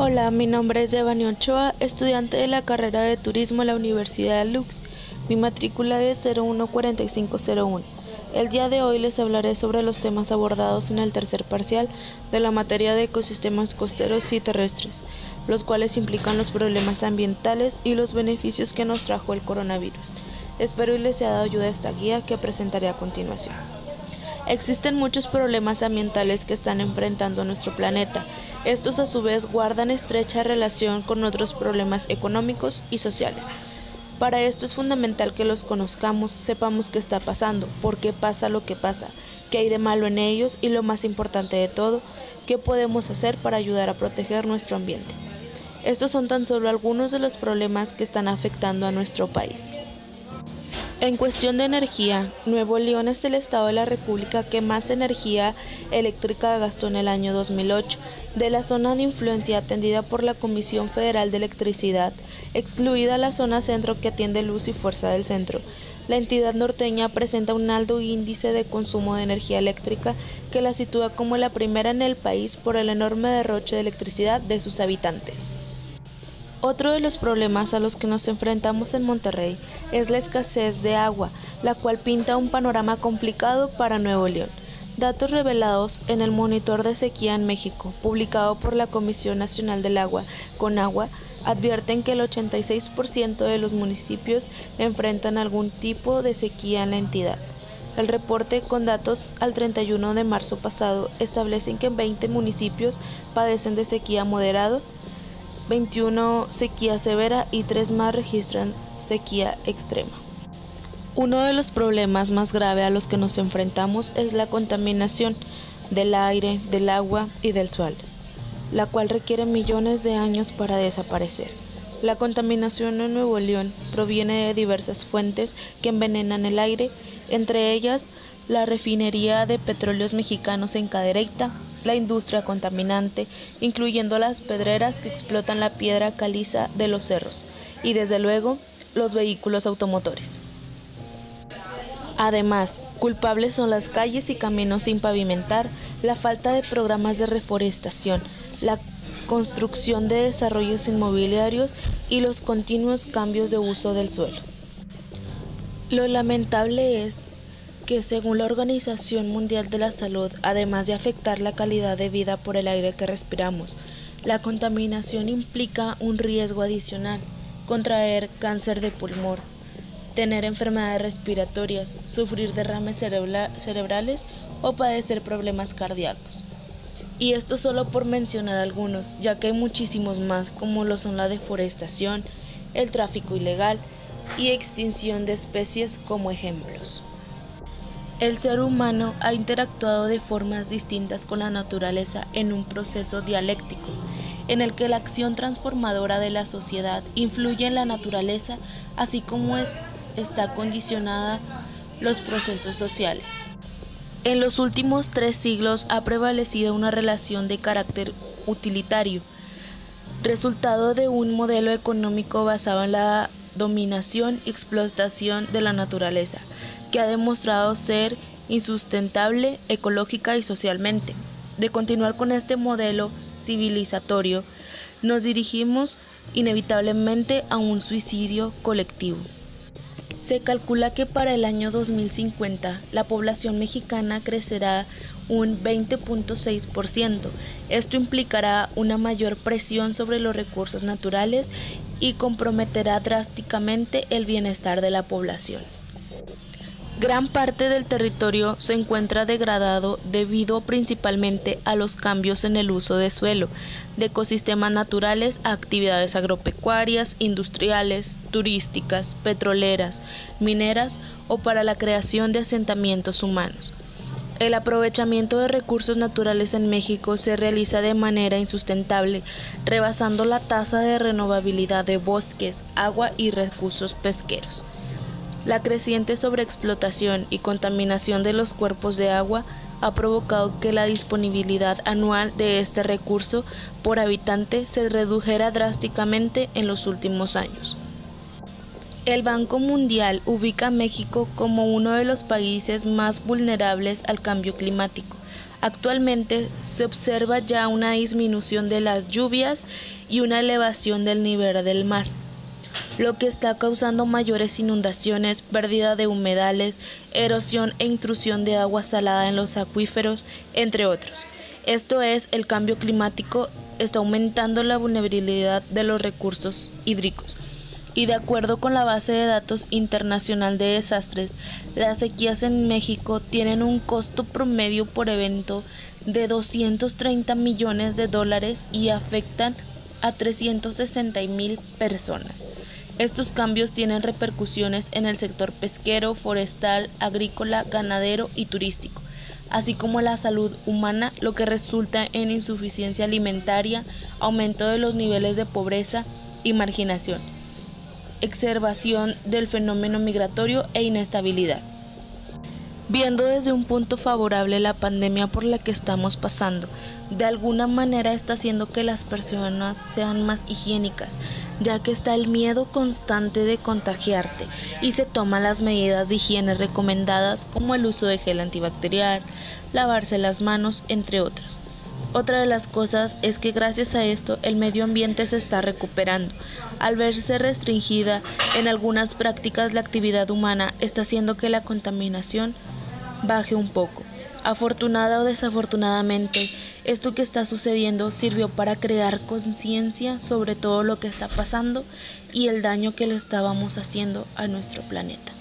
Hola, mi nombre es Devani Ochoa, estudiante de la carrera de Turismo en la Universidad de Lux. Mi matrícula es 014501. El día de hoy les hablaré sobre los temas abordados en el tercer parcial de la materia de ecosistemas costeros y terrestres, los cuales implican los problemas ambientales y los beneficios que nos trajo el coronavirus. Espero y les haya dado ayuda esta guía que presentaré a continuación. Existen muchos problemas ambientales que están enfrentando nuestro planeta. Estos a su vez guardan estrecha relación con otros problemas económicos y sociales. Para esto es fundamental que los conozcamos, sepamos qué está pasando, por qué pasa lo que pasa, qué hay de malo en ellos y lo más importante de todo, qué podemos hacer para ayudar a proteger nuestro ambiente. Estos son tan solo algunos de los problemas que están afectando a nuestro país. En cuestión de energía, Nuevo León es el estado de la República que más energía eléctrica gastó en el año 2008, de la zona de influencia atendida por la Comisión Federal de Electricidad, excluida la zona centro que atiende Luz y Fuerza del Centro. La entidad norteña presenta un alto índice de consumo de energía eléctrica que la sitúa como la primera en el país por el enorme derroche de electricidad de sus habitantes. Otro de los problemas a los que nos enfrentamos en Monterrey es la escasez de agua, la cual pinta un panorama complicado para Nuevo León. Datos revelados en el Monitor de Sequía en México, publicado por la Comisión Nacional del Agua, CONAGUA, advierten que el 86% de los municipios enfrentan algún tipo de sequía en la entidad. El reporte con datos al 31 de marzo pasado establecen que 20 municipios padecen de sequía moderado 21 sequía severa y 3 más registran sequía extrema. Uno de los problemas más graves a los que nos enfrentamos es la contaminación del aire, del agua y del suelo, la cual requiere millones de años para desaparecer. La contaminación en Nuevo León proviene de diversas fuentes que envenenan el aire, entre ellas la refinería de petróleos mexicanos en Cadereyta, la industria contaminante, incluyendo las pedreras que explotan la piedra caliza de los cerros y desde luego los vehículos automotores. Además, culpables son las calles y caminos sin pavimentar, la falta de programas de reforestación, la construcción de desarrollos inmobiliarios y los continuos cambios de uso del suelo. Lo lamentable es que según la Organización Mundial de la Salud, además de afectar la calidad de vida por el aire que respiramos, la contaminación implica un riesgo adicional, contraer cáncer de pulmón, tener enfermedades respiratorias, sufrir derrames cerebrales o padecer problemas cardíacos. Y esto solo por mencionar algunos, ya que hay muchísimos más como lo son la deforestación, el tráfico ilegal y extinción de especies como ejemplos. El ser humano ha interactuado de formas distintas con la naturaleza en un proceso dialéctico, en el que la acción transformadora de la sociedad influye en la naturaleza, así como está condicionada los procesos sociales. En los últimos tres siglos ha prevalecido una relación de carácter utilitario, resultado de un modelo económico basado en la dominación y explotación de la naturaleza, que ha demostrado ser insustentable ecológica y socialmente. De continuar con este modelo civilizatorio, nos dirigimos inevitablemente a un suicidio colectivo. Se calcula que para el año 2050 la población mexicana crecerá un 20.6%. Esto implicará una mayor presión sobre los recursos naturales y comprometerá drásticamente el bienestar de la población. Gran parte del territorio se encuentra degradado debido principalmente a los cambios en el uso de suelo, de ecosistemas naturales a actividades agropecuarias, industriales, turísticas, petroleras, mineras o para la creación de asentamientos humanos. El aprovechamiento de recursos naturales en México se realiza de manera insustentable, rebasando la tasa de renovabilidad de bosques, agua y recursos pesqueros. La creciente sobreexplotación y contaminación de los cuerpos de agua ha provocado que la disponibilidad anual de este recurso por habitante se redujera drásticamente en los últimos años. El Banco Mundial ubica a México como uno de los países más vulnerables al cambio climático, Actualmente se observa ya una disminución de las lluvias y una elevación del nivel del mar, lo que está causando mayores inundaciones, pérdida de humedales, erosión e intrusión de agua salada en los acuíferos, entre otros. Esto es, el cambio climático está aumentando la vulnerabilidad de los recursos hídricos y de acuerdo con la base de datos internacional de desastres, las sequías en México tienen un costo promedio por evento de 230 millones de dólares y afectan a 360 mil personas. Estos cambios tienen repercusiones en el sector pesquero, forestal, agrícola, ganadero y turístico, así como la salud humana, lo que resulta en insuficiencia alimentaria, aumento de los niveles de pobreza y marginación exacerbación del fenómeno migratorio e inestabilidad. Viendo desde un punto favorable la pandemia por la que estamos pasando, de alguna manera está haciendo que las personas sean más higiénicas, ya que está el miedo constante de contagiarte y se toman las medidas de higiene recomendadas como el uso de gel antibacterial, lavarse las manos, entre otras. Otra de las cosas es que gracias a esto el medio ambiente se está recuperando. Al verse restringida en algunas prácticas la actividad humana está haciendo que la contaminación baje un poco. Afortunada o desafortunadamente, esto que está sucediendo sirvió para crear conciencia sobre todo lo que está pasando y el daño que le estábamos haciendo a nuestro planeta.